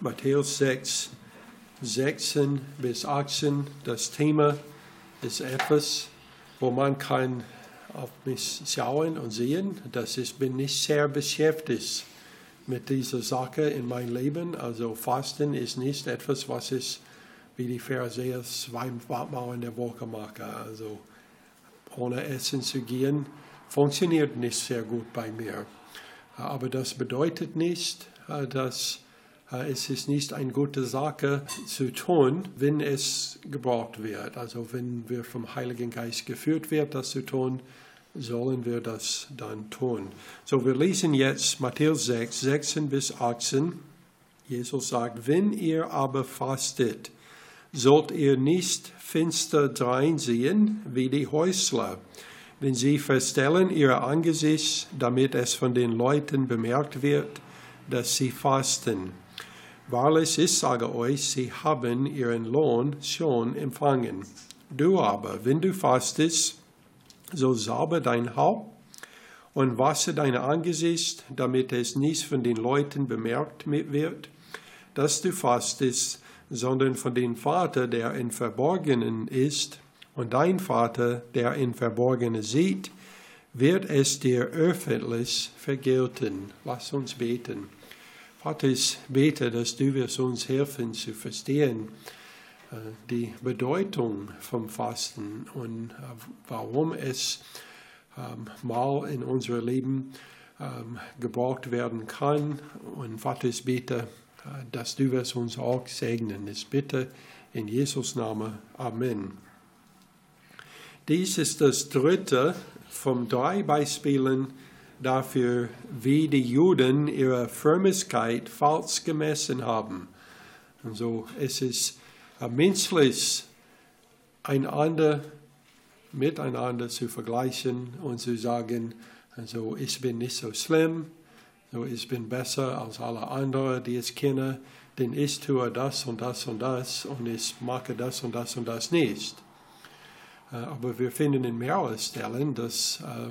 Matthäus 6, 16 bis 18. Das Thema ist etwas, wo man kann auf mich schauen und sehen, dass ich bin nicht sehr beschäftigt mit dieser Sache in meinem Leben. Also Fasten ist nicht etwas, was ich wie die Pharisäer zweimal in der Woche mache. Also ohne Essen zu gehen, funktioniert nicht sehr gut bei mir. Aber das bedeutet nicht, dass es ist nicht eine gute Sache zu tun, wenn es gebraucht wird. Also wenn wir vom Heiligen Geist geführt wird, das zu tun, sollen wir das dann tun. So, wir lesen jetzt Matthäus 6, 16 bis 18. Jesus sagt, wenn ihr aber fastet, sollt ihr nicht finster dreinsehen wie die Häusler, wenn sie verstellen ihr Angesicht, damit es von den Leuten bemerkt wird, dass sie fasten. Wahrlich, ich sage euch, sie haben ihren Lohn schon empfangen. Du aber, wenn du fastest, so salbe dein Haupt und wasche dein Angesicht, damit es nicht von den Leuten bemerkt wird, dass du fastest, sondern von dem Vater, der in Verborgenen ist, und dein Vater, der in Verborgenen sieht, wird es dir öffentlich vergelten. Lass uns beten. Vater, ich bete, dass du wirst uns helfen zu verstehen äh, die Bedeutung vom Fasten und äh, warum es ähm, mal in unserem Leben ähm, gebraucht werden kann. Und Vater, ich bete, äh, dass du wirst uns auch segnen. Ich bitte in Jesus Namen. Amen. Dies ist das dritte von drei Beispielen dafür, wie die Juden ihre Frömmigkeit falsch gemessen haben. Und so es ist menschlich einander miteinander zu vergleichen und zu sagen, also ich bin nicht so schlimm, so ich bin besser als alle anderen, die ich kenne, denn ich tue das und das und das und ich mache das und das und das nicht. Äh, aber wir finden in mehreren Stellen, dass äh,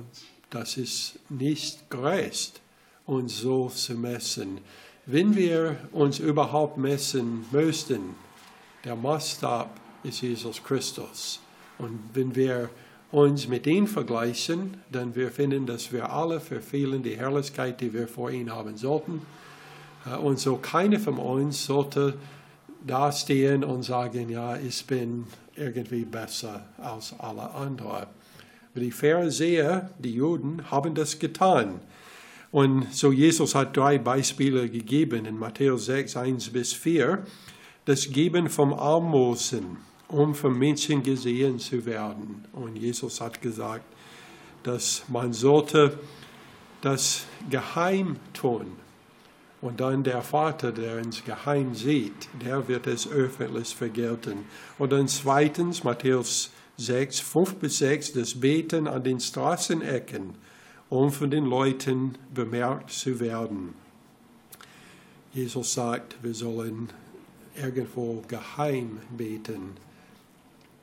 das ist nicht gerecht, uns so zu messen. Wenn wir uns überhaupt messen möchten, der Maßstab ist Jesus Christus. Und wenn wir uns mit ihm vergleichen, dann wir finden, dass wir alle verfehlen die Herrlichkeit, die wir vor ihm haben sollten. Äh, und so keiner von uns sollte dastehen und sagen, ja, ich bin irgendwie besser als alle anderen. Die Pharisäer, die Juden, haben das getan. Und so Jesus hat drei Beispiele gegeben in Matthäus 6, 1 bis 4. Das Geben vom Almosen, um von Menschen gesehen zu werden. Und Jesus hat gesagt, dass man sollte das geheim tun. Und dann der Vater, der ins Geheim sieht, der wird es öffentlich vergelten. Und dann zweitens, Matthäus 6, 5 bis 6, das Beten an den Straßenecken, um von den Leuten bemerkt zu werden. Jesus sagt, wir sollen irgendwo geheim beten.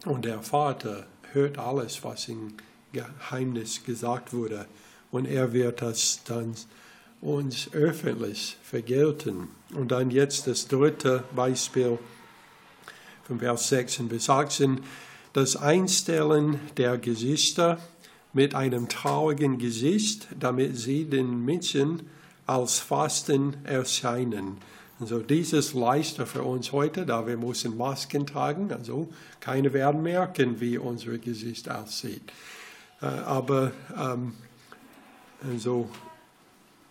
Und der Vater hört alles, was im Geheimnis gesagt wurde. Und er wird das dann uns öffentlich vergelten. Und dann jetzt das dritte Beispiel von Vers 6 bis 18 das Einstellen der Gesichter mit einem traurigen Gesicht, damit sie den Menschen als Fasten erscheinen. Also dieses leichter für uns heute, da wir müssen Masken tragen, also keine werden merken, wie unser Gesicht aussieht. Äh, aber ähm, also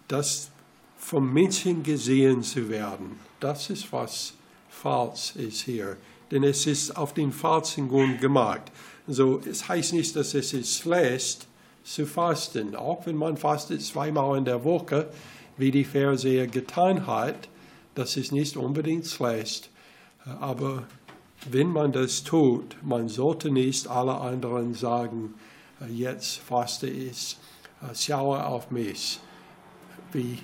das vom Menschen gesehen zu werden, das ist was falsch ist hier denn es ist auf den falschen Grund gemacht. Also es heißt nicht, dass es ist schlecht zu fasten, auch wenn man fastet zweimal in der Woche, wie die Pharisäer getan hat, das ist nicht unbedingt schlecht. Aber wenn man das tut, man sollte nicht alle anderen sagen, jetzt faste ich, schaue auf mich, wie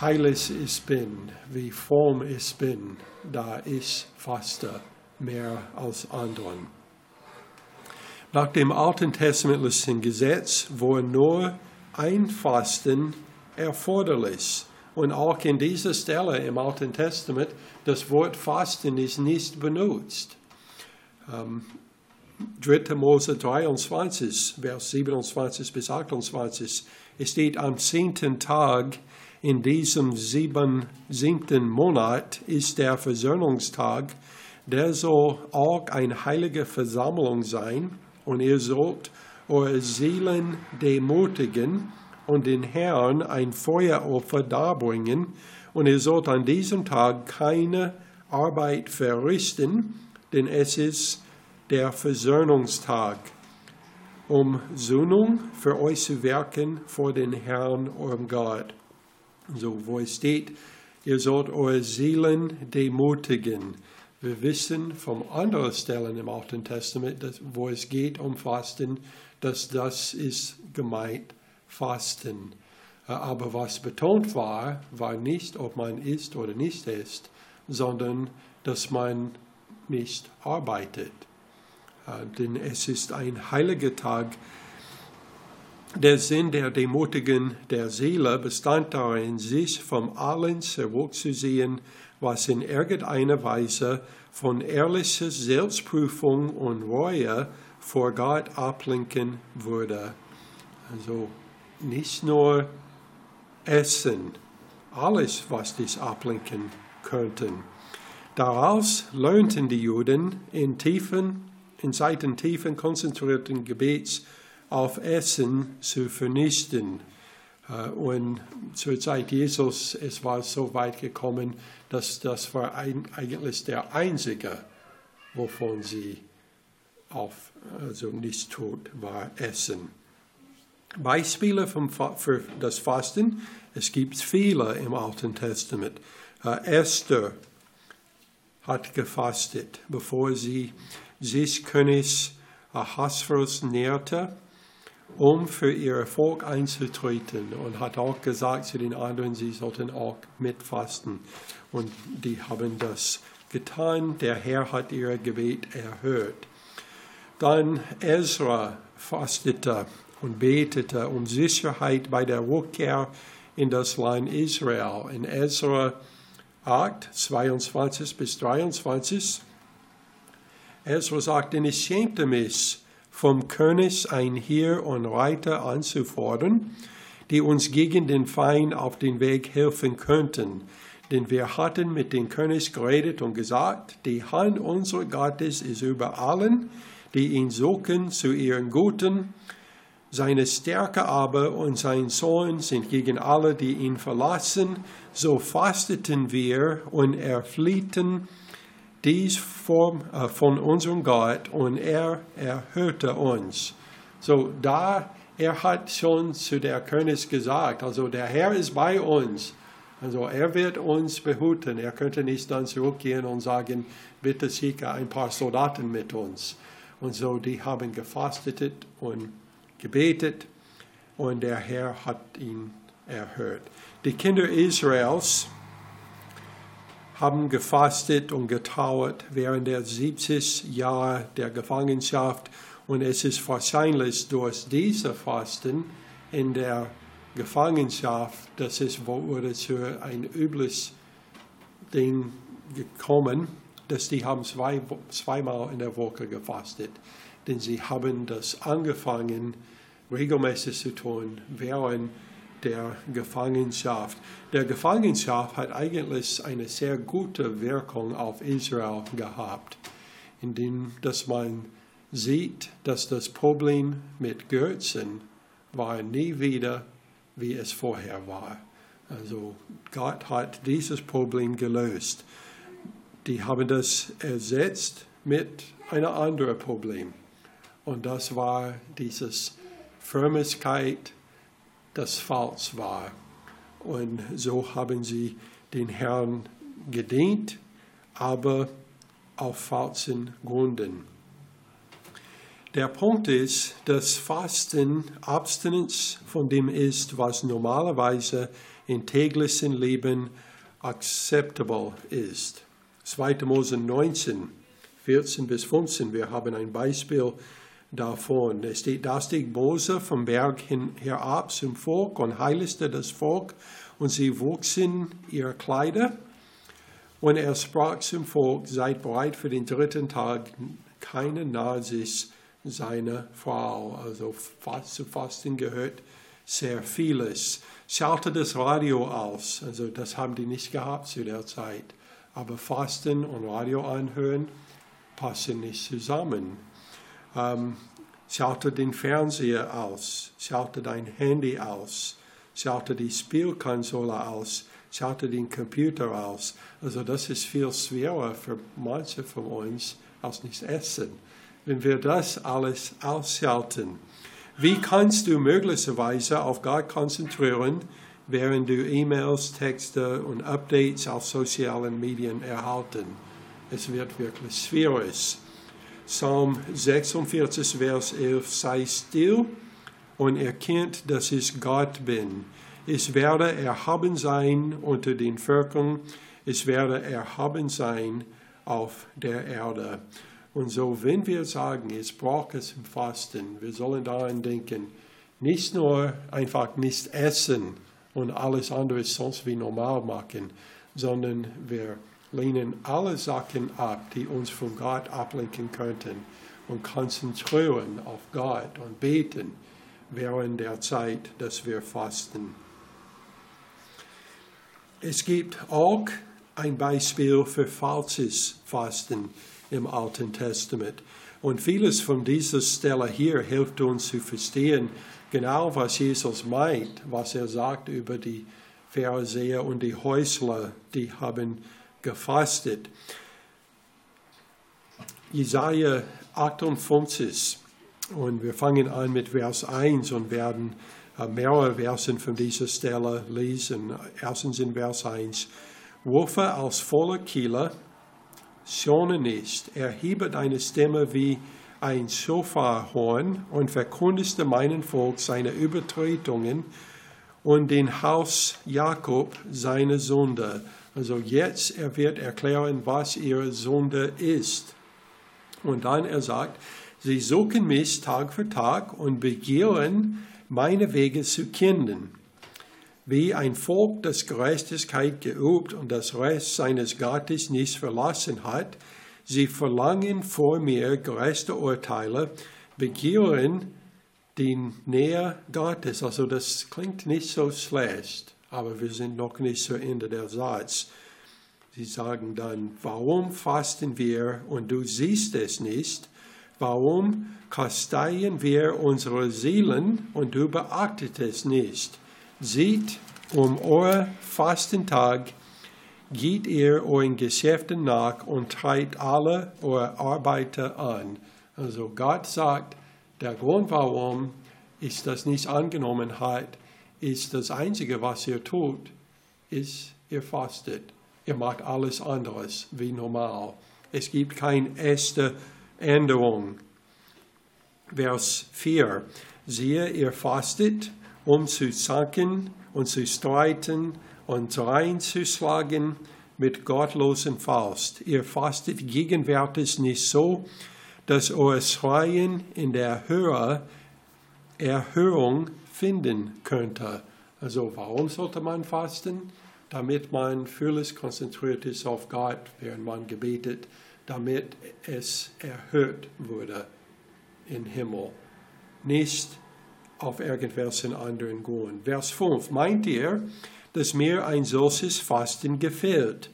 heilig ich bin, wie fromm ich bin, da ich faste mehr als anderen. Nach dem alten testamentlichen Gesetz war nur ein Fasten erforderlich Und auch in dieser Stelle im Alten Testament, das Wort Fasten ist nicht benutzt. Ähm, 3. Mose 23, Vers 27 bis 28. Es steht am zehnten Tag in diesem sieben, siebten Monat ist der Versöhnungstag. Der soll auch eine heilige Versammlung sein und ihr sollt eure Seelen demutigen und den Herrn ein Feueropfer darbringen und ihr sollt an diesem Tag keine Arbeit verrichten, denn es ist der Versöhnungstag, um Sühnung für euch zu wirken vor den Herrn, eurem Gott. So, wo es steht, ihr sollt eure Seelen demutigen. Wir wissen von anderen Stellen im Alten Testament, dass, wo es geht um Fasten, dass das ist gemeint, Fasten. Äh, aber was betont war, war nicht, ob man isst oder nicht isst, sondern dass man nicht arbeitet. Äh, denn es ist ein heiliger Tag. Der Sinn der Demutigen der Seele bestand darin, sich vom Allen zurückzusehen, was in irgendeiner Weise von ehrlicher Selbstprüfung und Reue vor Gott ablenken würde. Also nicht nur Essen, alles, was dies ablenken könnte. Daraus lernten die Juden in tiefen, in Zeiten tiefen konzentrierten Gebets auf Essen zu vernichten. Äh, und zur Zeit Jesus, es war so weit gekommen, dass das war ein, eigentlich der einzige, wovon sie auf, also nicht tot war, Essen. Beispiele vom, für das Fasten, es gibt viele im Alten Testament. Uh, Esther hat gefastet, bevor sie sich König Ahasverus näherte um für ihr Volk einzutreten und hat auch gesagt zu den anderen, sie sollten auch mitfasten. Und die haben das getan. Der Herr hat ihr Gebet erhört. Dann Ezra fastete und betete um Sicherheit bei der Rückkehr in das Land Israel. In Ezra 8, 22 bis 23. Ezra sagt, denn ich schämte mich, vom König ein Heer und Reiter anzufordern, die uns gegen den Feind auf den Weg helfen könnten. Denn wir hatten mit dem König geredet und gesagt, die Hand unseres Gottes ist über allen, die ihn suchen zu ihren Guten. Seine Stärke aber und sein Zorn sind gegen alle, die ihn verlassen. So fasteten wir und erfliehten dies von, äh, von unserem Gott und er erhörte uns. So da, er hat schon zu der König gesagt, also der Herr ist bei uns. Also er wird uns behüten. Er könnte nicht dann zurückgehen und sagen, bitte schicke ein paar Soldaten mit uns. Und so, die haben gefastet und gebetet und der Herr hat ihn erhört. Die Kinder Israels, haben gefastet und getrauert während der 70 Jahre der Gefangenschaft. Und es ist wahrscheinlich durch diese Fasten in der Gefangenschaft, dass es wurde zu ein übles Ding gekommen, dass die haben zwei, zweimal in der Woche gefastet. Denn sie haben das angefangen, regelmäßig zu tun, während der Gefangenschaft. Der Gefangenschaft hat eigentlich eine sehr gute Wirkung auf Israel gehabt, indem dass man sieht, dass das Problem mit Götzen war nie wieder, wie es vorher war. Also Gott hat dieses Problem gelöst. Die haben das ersetzt mit einem anderen Problem. Und das war dieses Frömmigkeit, das falsch war. Und so haben sie den Herrn gedient, aber auf falschen Gründen. Der Punkt ist, dass Fasten Abstinenz von dem ist, was normalerweise im täglichen Leben acceptable ist. 2. Mose 19, 14 bis 15, wir haben ein Beispiel davon. Es steht, da stieg Mose vom Berg hin, herab zum Volk und heiligte das Volk und sie wuchsen ihre Kleider. Und er sprach zum Volk, seid bereit für den dritten Tag, keine Nazis seiner Frau. Also fast zu Fasten gehört sehr vieles. Schalte das Radio aus, also das haben die nicht gehabt zu der Zeit. Aber Fasten und Radio anhören passen nicht zusammen. Ähm, schalte den Fernseher aus, schalte dein Handy aus, schalte die Spielkonsole aus, schalte den Computer aus. Also das ist viel schwerer für manche von uns als nicht essen. Wenn wir das alles ausschalten, wie kannst du möglicherweise auf Gott konzentrieren, während du E-Mails, Texte und Updates auf sozialen Medien erhalten? Es wird wirklich schwierig. Psalm 46, Vers 11, sei still und erkennt, dass ich Gott bin. Ich werde erhaben sein unter den Völkern, ich werde erhaben sein auf der Erde. Und so, wenn wir sagen, es braucht es im Fasten, wir sollen daran denken, nicht nur einfach nicht essen und alles andere sonst wie normal machen, sondern wir lehnen alle Sachen ab, die uns von Gott ablenken könnten und konzentrieren auf Gott und beten während der Zeit, dass wir fasten. Es gibt auch ein Beispiel für falsches Fasten im Alten Testament. Und vieles von dieser Stelle hier hilft uns zu verstehen, genau was Jesus meint, was er sagt über die Pharisäer und die Häusler, die haben gefastet. Jesaja 58 und wir fangen an mit Vers 1 und werden äh, mehrere Versen von dieser Stelle lesen. Erstens in Vers 1. Rufe als voller Kieler, schone nicht, erhebe deine Stimme wie ein Schofarhorn und verkündeste meinen Volk seine Übertretungen und den Haus Jakob seine Sünde. Also jetzt er wird erklären, was ihre Sünde ist. Und dann er sagt, Sie suchen mich Tag für Tag und begehren, meine Wege zu kennen. Wie ein Volk, das Gerechtigkeit geübt und das Recht seines Gottes nicht verlassen hat, sie verlangen vor mir gerechte Urteile, begehren die Nähe Gottes. Also das klingt nicht so schlecht, aber wir sind noch nicht zu Ende der Satz. Sie sagen dann, warum fasten wir und du siehst es nicht? Warum kasteien wir unsere Seelen und du beachtet es nicht? Seht, um euer Fastentag geht ihr euren Geschäften nach und treibt alle eure Arbeiter an. Also Gott sagt, der Grund, warum ich das nicht angenommen hat, ist das Einzige, was ihr tut, ist, ihr fastet. Ihr macht alles anderes wie normal. Es gibt keine erste Änderung. Vers 4. Siehe, ihr fastet, um zu zanken und zu streiten und reinzuschlagen mit gottlosen Faust. Ihr fastet gegenwärtig nicht so, dass euer Schreien in der Höhe Erhörung finden könnte. Also warum sollte man fasten? Damit man völlig konzentriert ist auf Gott, während man gebetet damit es erhöht wurde im Himmel. Nicht auf irgendwelchen anderen Grund. Vers 5. Meint ihr, dass mir ein solches Fasten gefällt?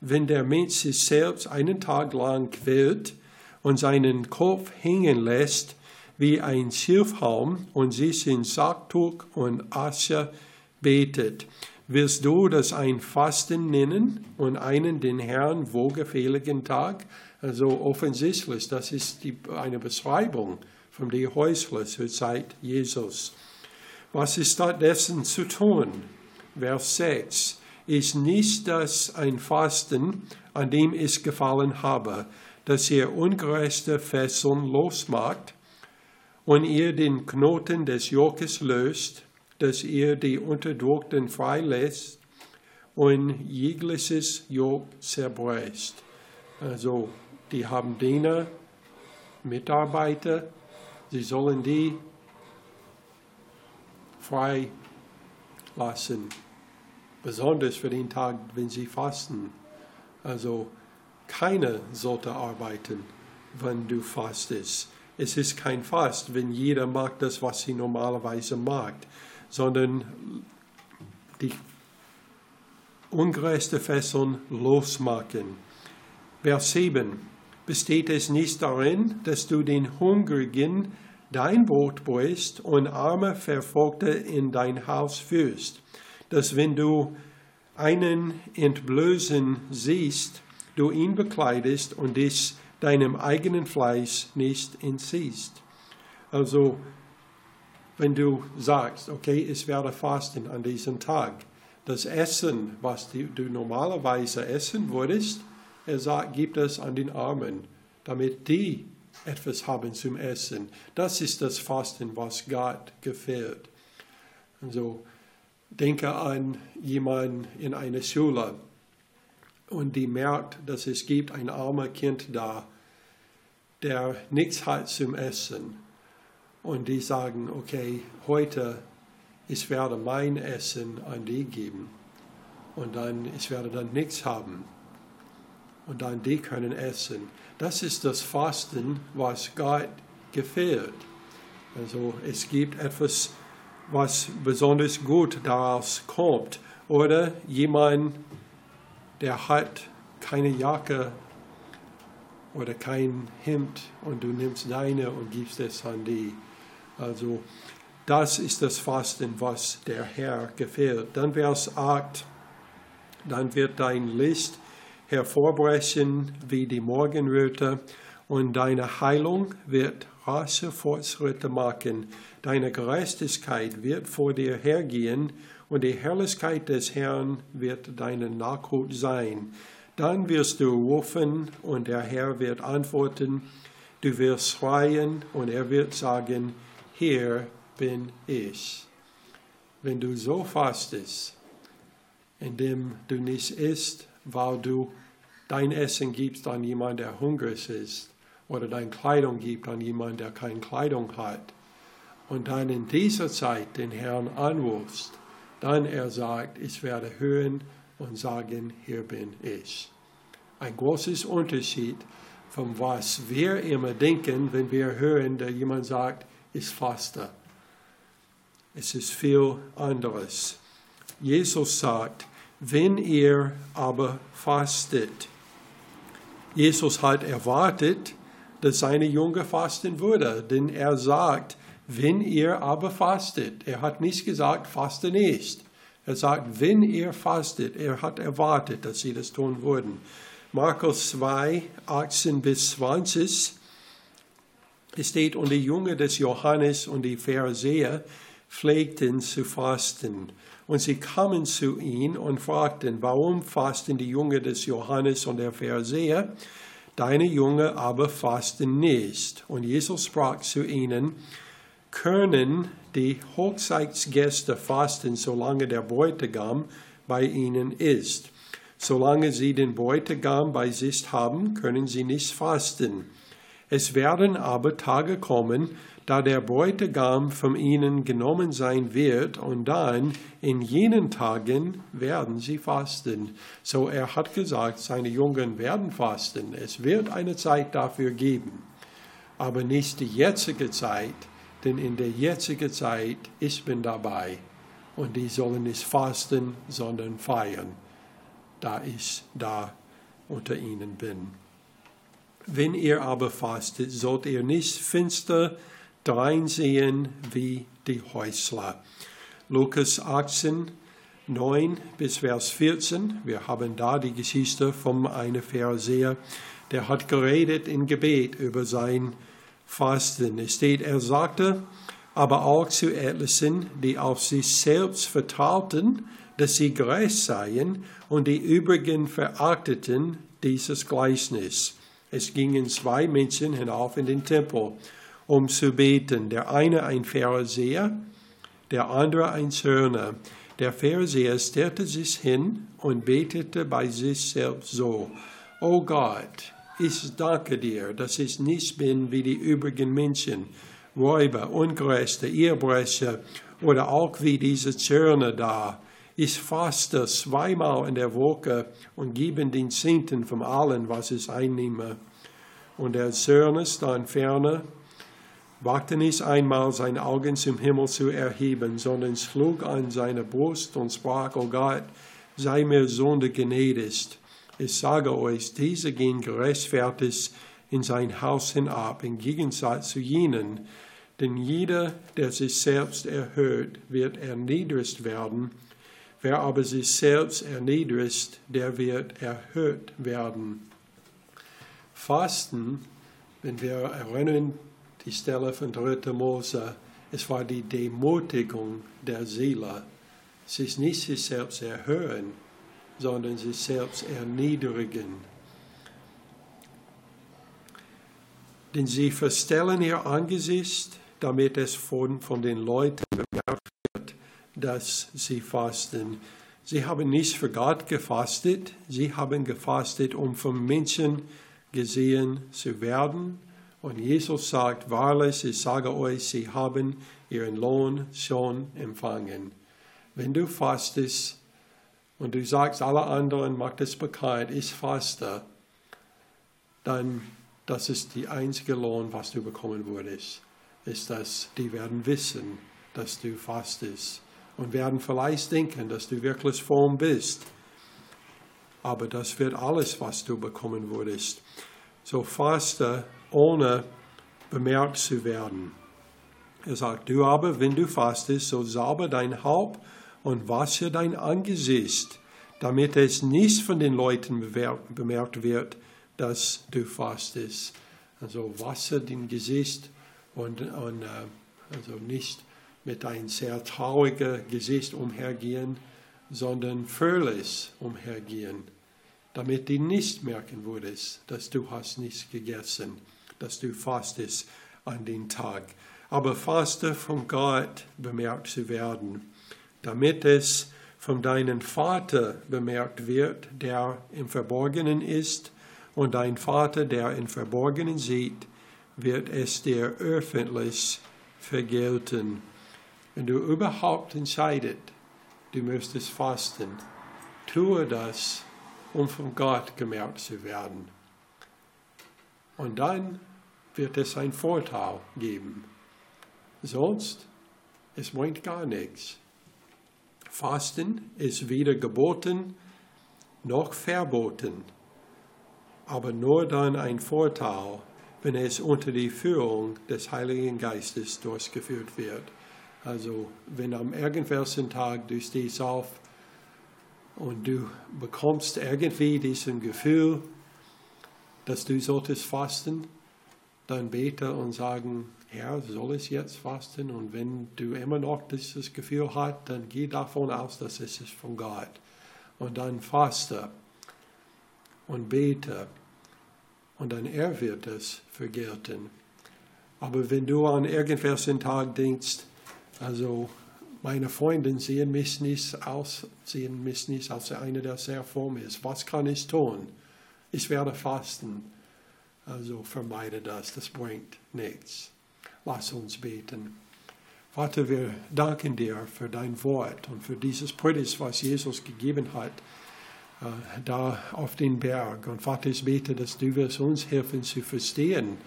Wenn der Mensch sich selbst einen Tag lang quält und seinen Kopf hängen lässt wie ein Schilfhalm und sich in Sacktuch und Asche betet, Willst du das ein Fasten nennen und einen den Herrn wohlgefälligen Tag? Also offensichtlich, das ist die, eine Beschreibung von der Häusler zur Zeit Jesus. Was ist stattdessen zu tun? Vers 6. Ist nicht das ein Fasten, an dem ich gefallen habe, dass ihr ungerechte Fesseln losmacht und ihr den Knoten des Jokes löst dass ihr die Unterdrückten freilässt und jegliches Jog zerbricht. Also, die haben Diener, Mitarbeiter, sie sollen die frei lassen. besonders für den Tag, wenn sie fasten. Also keiner sollte arbeiten, wenn du fastest. Es ist kein Fast, wenn jeder mag das, was sie normalerweise mag, sondern die ungerechte Fesseln losmachen. Vers 7. Besteht es nicht darin, dass du den Hungrigen dein Brot bräust und arme Verfolgte in dein Haus führst, dass wenn du einen entblößen siehst, du ihn bekleidest und dich deinem eigenen Fleisch nicht entziehst. Also, wenn du sagst, okay, ich werde fasten an diesem Tag, das Essen, was du normalerweise essen würdest, er sagt, gib es an den Armen, damit die etwas haben zum Essen. Das ist das Fasten, was Gott gefällt. Also denke an jemanden in einer Schule und die merkt, dass es gibt ein armes Kind da, der nichts hat zum Essen. Und die sagen, okay, heute ich werde mein Essen an die geben. Und dann, ich werde dann nichts haben. Und dann die können essen. Das ist das Fasten, was Gott gefällt. Also es gibt etwas, was besonders gut daraus kommt. Oder jemand, der hat keine Jacke oder kein Hemd und du nimmst deine und gibst es an die. Also das ist das Fasten, was der Herr gefällt. Dann Vers 8, dann wird dein Licht hervorbrechen wie die Morgenröte und deine Heilung wird rasche Fortschritte machen. Deine Gerechtigkeit wird vor dir hergehen und die Herrlichkeit des Herrn wird deine Nachhut sein. Dann wirst du rufen und der Herr wird antworten. Du wirst schreien und er wird sagen, hier bin ich. Wenn du so fastest, indem du nicht isst, weil du dein Essen gibst an jemanden, der hungrig ist, oder deine Kleidung gibst an jemanden, der keine Kleidung hat, und dann in dieser Zeit den Herrn anrufst, dann er sagt, ich werde hören und sagen, hier bin ich. Ein großes Unterschied von was wir immer denken, wenn wir hören, dass jemand sagt, ich faste. Es ist viel anderes. Jesus sagt, wenn ihr aber fastet. Jesus hat erwartet, dass seine Junge fasten würde, denn er sagt, wenn ihr aber fastet. Er hat nicht gesagt, faste nicht. Er sagt, wenn ihr fastet. Er hat erwartet, dass sie das tun würden. Markus 2, 18 bis 20 es steht, und die Jünger des Johannes und die Pharisäer pflegten zu fasten. Und sie kamen zu ihm und fragten, warum fasten die Jünger des Johannes und der Pharisäer? Deine Jünger aber fasten nicht. Und Jesus sprach zu ihnen, können die Hochzeitsgäste fasten, solange der Bräutigam bei ihnen ist. Solange sie den Bräutigam bei sich haben, können sie nicht fasten. Es werden aber Tage kommen, da der Bräutigam von ihnen genommen sein wird, und dann in jenen Tagen werden sie fasten. So er hat gesagt, seine Jungen werden fasten. Es wird eine Zeit dafür geben, aber nicht die jetzige Zeit, denn in der jetzigen Zeit, ich bin dabei. Und die sollen nicht fasten, sondern feiern, da ich da unter ihnen bin. Wenn ihr aber fastet, sollt ihr nicht finster dreinsehen wie die Häusler. Lukas 18, 9 bis Vers 14. Wir haben da die Geschichte von einem Pharisäer, der hat geredet in Gebet über sein Fasten. Es steht, er sagte, aber auch zu etlichen, die auf sich selbst vertrauten, dass sie gerecht seien, und die übrigen verachteten dieses Gleichnis. Es gingen zwei Menschen hinauf in den Tempel, um zu beten. Der eine ein Pharisäer, der andere ein Zöllner. Der Pharisäer stellte sich hin und betete bei sich selbst so, O Gott, ich danke dir, dass ich nicht bin wie die übrigen Menschen, Räuber, Ungerechte, Ehebrecher oder auch wie diese Zöllner da. Ich faste zweimal in der Woche und gebe den Zehnten von allen, was ich einnehme. Und er Zörnes dann ferne, wagte nicht einmal seine Augen zum Himmel zu erheben, sondern schlug an seine Brust und sprach, O Gott, sei mir Sünde gnädigt. Ich sage euch, diese gehen gerechtfertigt in sein Haus hinab, im Gegensatz zu jenen, denn jeder, der sich selbst erhöht, wird erniedrigt werden. Wer aber sich selbst erniedrigt, der wird erhöht werden. Fasten, wenn wir erinnern, die Stelle von 3. Mose, es war die Demutigung der Seele. Es ist nicht sich selbst erhöhen, sondern sich selbst erniedrigen. Denn sie verstellen ihr Angesicht, damit es von, von den Leuten bemerkt wird, dass sie fasten. Sie haben nicht für Gott gefastet, sie haben gefastet, um vom Menschen gesehen zu werden. Und Jesus sagt, wahrlich, ich sage euch, sie haben ihren Lohn schon empfangen. Wenn du fastest und du sagst, alle anderen macht es bekannt, ich faste, dann das ist die einzige Lohn, was du bekommen würdest, ist, dass die werden wissen, dass du fastest und werden vielleicht denken, dass du wirklich fromm bist. Aber das wird alles, was du bekommen würdest. So faste, ohne bemerkt zu werden. Er sagt, du aber, wenn du fastest, so salbe dein Haupt und wasche dein Angesicht, damit es nicht von den Leuten bemerkt wird, dass du fastest. Also wasser dein Gesicht und, und äh, also nicht mit einem sehr traurigen Gesicht umhergehen, sondern fröhlich umhergehen, damit die nicht merken würdest, dass du hast nichts gegessen, dass du fastest an den Tag. Aber faste von Gott bemerkt zu werden, damit es von deinem Vater bemerkt wird, der im Verborgenen ist, und dein Vater, der im Verborgenen sieht, wird es dir öffentlich vergelten. Wenn du überhaupt entscheidet, du möchtest fasten, tue das, um von Gott gemerkt zu werden. Und dann wird es einen Vorteil geben. Sonst, es meint gar nichts. Fasten ist weder geboten noch verboten aber nur dann ein Vorteil, wenn es unter die Führung des Heiligen Geistes durchgeführt wird. Also wenn am irgendwelchen Tag du stehst auf und du bekommst irgendwie diesen Gefühl, dass du solltest fasten, dann bete und sagen, Herr, soll ich jetzt fasten? Und wenn du immer noch dieses Gefühl hast, dann geh davon aus, dass es ist von Gott. Und dann faste und bete und dann er wird es vergelten. Aber wenn du an irgendwelchen Tag denkst, also meine Freunde sehen mich nicht aus, sehen mich nicht als einer, der sehr fromm ist. Was kann ich tun? Ich werde fasten. Also vermeide das, das bringt nichts. Lass uns beten. Vater, wir danken dir für dein Wort und für dieses Predigt, was Jesus gegeben hat. Äh, da auf den Berg. Und Vater, ich bete, dass du wirst uns helfen zu verstehen,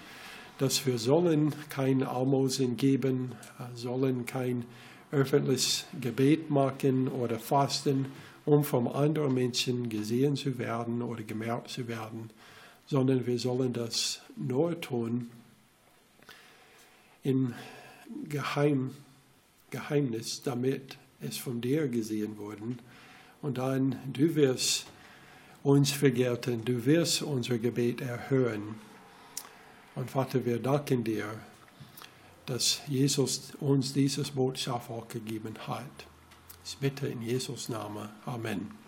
dass wir sollen kein Almosen geben, äh, sollen kein öffentliches Gebet machen oder fasten, um von anderen Menschen gesehen zu werden oder gemerkt zu werden, sondern wir sollen das nur tun im Geheim, Geheimnis, damit es von dir gesehen wurde und dann, du wirst uns vergelten, du wirst unser Gebet erhören. Und Vater, wir danken dir, dass Jesus uns dieses Botschaft auch gegeben hat. Ich bitte in Jesus Namen. Amen.